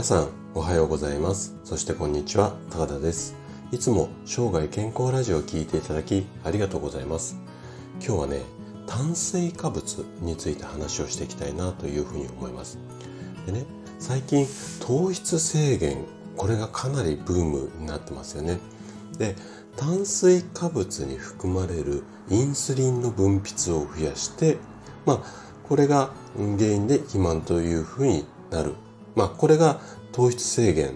皆さんおはようございます。そしてこんにちは高田です。いつも生涯健康ラジオを聴いていただきありがとうございます。今日はね炭水化物について話をしていきたいなというふうに思います。でね最近糖質制限これがかなりブームになってますよね。で炭水化物に含まれるインスリンの分泌を増やしてまあこれが原因で肥満というふうになる。まあ、これが糖質制限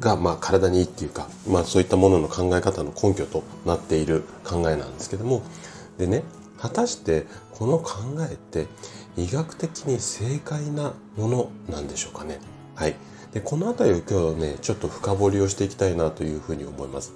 が、まあ、体にいいっていうか、まあ、そういったものの考え方の根拠となっている考えなんですけども、でね、果たしてこの考えって医学的に正解なものなんでしょうかね。はい。で、この辺りを今日ね、ちょっと深掘りをしていきたいなというふうに思います。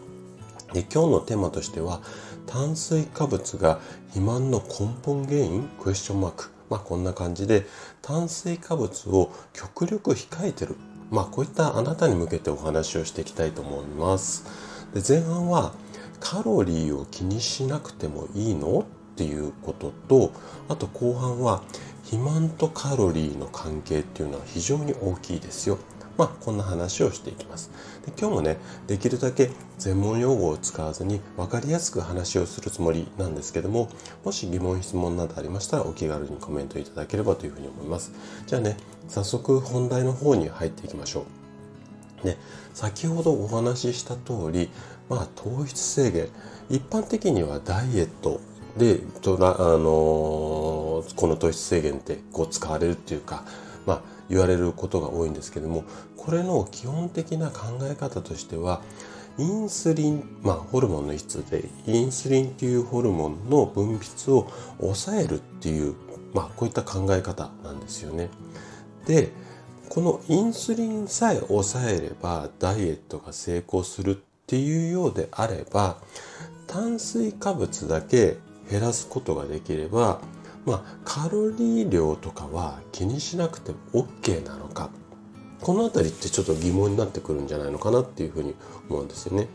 で、今日のテーマとしては、炭水化物が肥満の根本原因？クエスチョンマークまあこんな感じで炭水化物を極力控えてる。まあこういったあなたに向けてお話をしていきたいと思います。で前半はカロリーを気にしなくてもいいの？っていうこととあと後半は肥満とカロリーの関係っていうのは非常に大きいですよまあ、こんな話をしていきます。で今日もね、できるだけ専門用語を使わずに分かりやすく話をするつもりなんですけども、もし疑問、質問などありましたらお気軽にコメントいただければというふうに思います。じゃあね、早速本題の方に入っていきましょう。で、先ほどお話しした通り、まあ、糖質制限、一般的にはダイエットで、あのー、この糖質制限ってこう使われるっていうか、まあ、言われることが多いんですけどもこれの基本的な考え方としてはインスリン、まあ、ホルモンの質でインスリンっていうホルモンの分泌を抑えるっていう、まあ、こういった考え方なんですよね。でこのインスリンさえ抑えればダイエットが成功するっていうようであれば炭水化物だけ減らすことができればまあ、カロリー量とかは気にしなくても OK なのかこの辺りってちょっと疑問になってくるんじゃないのかなっていうふうに思うんですよね。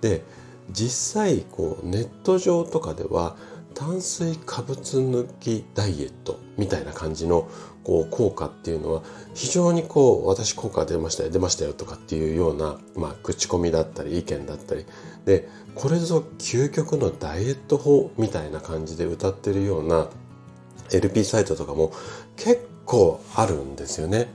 で実際こうネット上とかでは炭水化物抜きダイエットみたいな感じのこう効果っていうのは非常にこう私効果出ましたよ出ましたよとかっていうような、まあ、口コミだったり意見だったりでこれぞ究極のダイエット法みたいな感じで歌ってるような LP サイトとかも結構あるんですよね。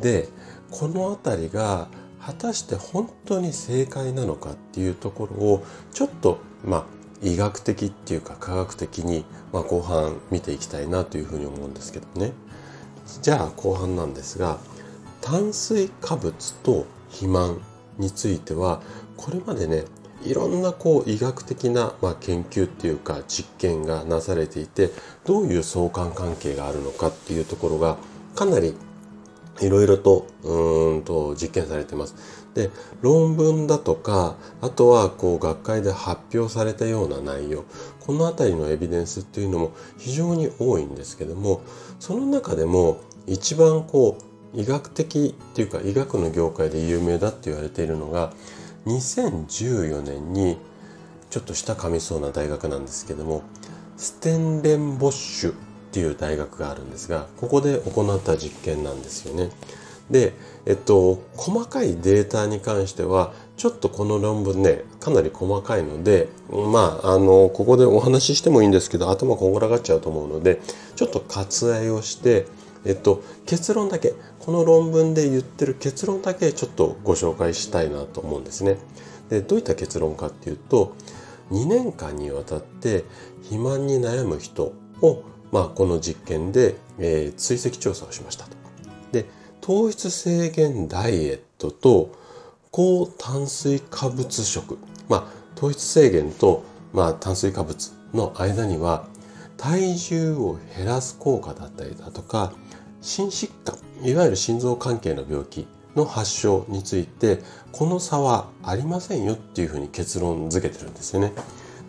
でこの辺りが果たして本当に正解なのかっていうところをちょっとまあ医学的っていうか科学的に、まあ、後半見ていきたいなというふうに思うんですけどね。じゃあ後半なんですが炭水化物と肥満についてはこれまでねいろんなこう医学的な、まあ、研究っていうか実験がなされていてどういう相関関係があるのかっていうところがかなりいろいろとうんと実験されてます。で論文だとかあとはこう学会で発表されたような内容この辺りのエビデンスっていうのも非常に多いんですけどもその中でも一番こう医学的っていうか医学の業界で有名だって言われているのが2014年にちょっと下噛みそうな大学なんですけどもステンレンボッシュっていう大学があるんですがここで行った実験なんですよね。で、えっと、細かいデータに関してはちょっとこの論文ねかなり細かいのでまああのここでお話ししてもいいんですけど頭こんがらがっちゃうと思うのでちょっと割愛をしてえっと、結論だけ、この論文で言ってる結論だけちょっとご紹介したいなと思うんですね。で、どういった結論かっていうと、2年間にわたって肥満に悩む人を、まあ、この実験で、えー、追跡調査をしましたと。で、糖質制限ダイエットと高炭水化物食、まあ、糖質制限と、まあ、炭水化物の間には体重を減らす効果だったりだとか心疾患いわゆる心臓関係の病気の発症についてこの差はありませんよっていうふうに結論付けてるんですよね。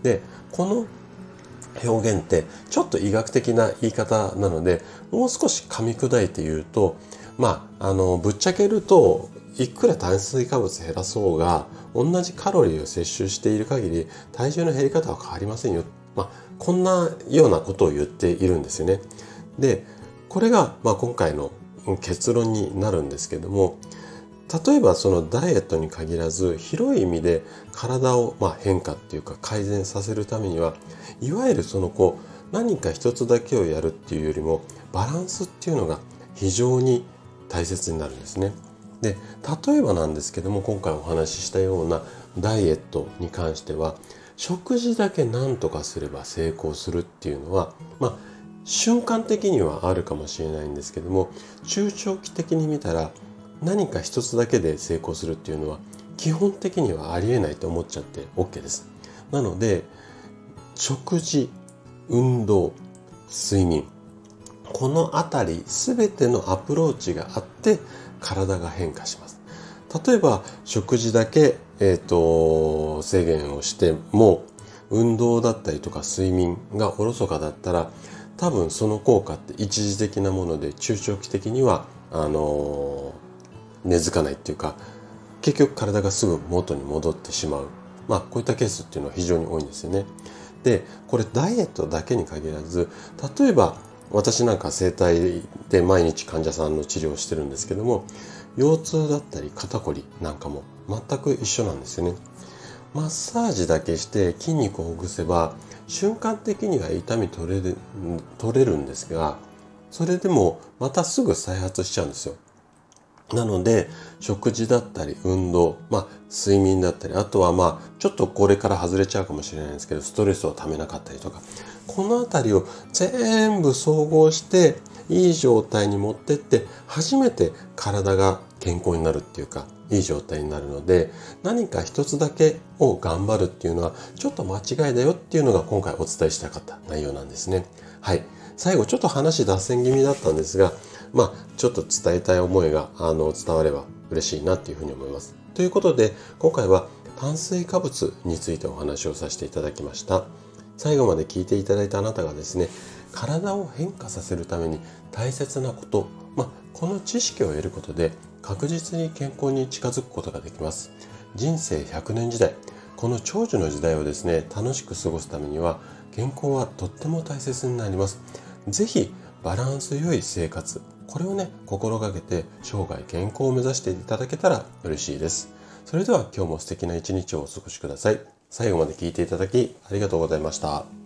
でこの表現ってちょっと医学的な言い方なのでもう少し噛み砕いて言うとまああのぶっちゃけるといくら炭水化物減らそうが同じカロリーを摂取している限り体重の減り方は変わりませんよ。まあ、こんなようなことを言っているんですよね。でこれが、まあ、今回の結論になるんですけども例えばそのダイエットに限らず広い意味で体をま変化っていうか改善させるためにはいわゆるそのこう何か一つだけをやるっていうよりもバランスっていうのが非常に大切になるんですね。で例えばなんですけども今回お話ししたようなダイエットに関しては食事だけ何とかすれば成功するっていうのはまあ瞬間的にはあるかもしれないんですけども中長期的に見たら何か一つだけで成功するっていうのは基本的にはありえないと思っちゃって OK です。なので食事運動睡眠この辺り全てのアプローチがあって体が変化します。例えば食事だけ、えーと、制限をしても運動だったりとか睡眠がおろそかだったら多分その効果って一時的なもので中長期的にはあのー、根付かないっていうか結局体がすぐ元に戻ってしまうまあこういったケースっていうのは非常に多いんですよね。でこれダイエットだけに限らず例えば私なんか整体で毎日患者さんの治療をしてるんですけども腰痛だったり肩こりなんかも全く一緒なんですよね。マッサージだけして筋肉をほぐせば瞬間的には痛み取れる取れるんですがそれでもまたすぐ再発しちゃうんですよ。なので食事だったり運動、まあ、睡眠だったりあとはまあちょっとこれから外れちゃうかもしれないんですけどストレスをためなかったりとかこの辺りを全部総合していい状態に持ってって初めて体が健康になるっていうかいい状態になるので何か一つだけを頑張るっていうのはちょっと間違いだよっていうのが今回お伝えしたかった内容なんですね。はい。最後ちょっと話脱線気味だったんですが、まあちょっと伝えたい思いがあの伝われば嬉しいなっていうふうに思います。ということで今回は炭水化物についてお話をさせていただきました。最後まで聞いていただいたあなたがですね体を変化させるために大切なこと、まあ、この知識を得ることで確実に健康に近づくことができます。人生100年時代。この長寿の時代をですね楽しく過ごすためには健康はとっても大切になります。是非バランス良い生活。これをね心がけて生涯健康を目指していただけたら嬉しいです。それでは今日も素敵な一日をお過ごしください。最後まで聞いていただきありがとうございました。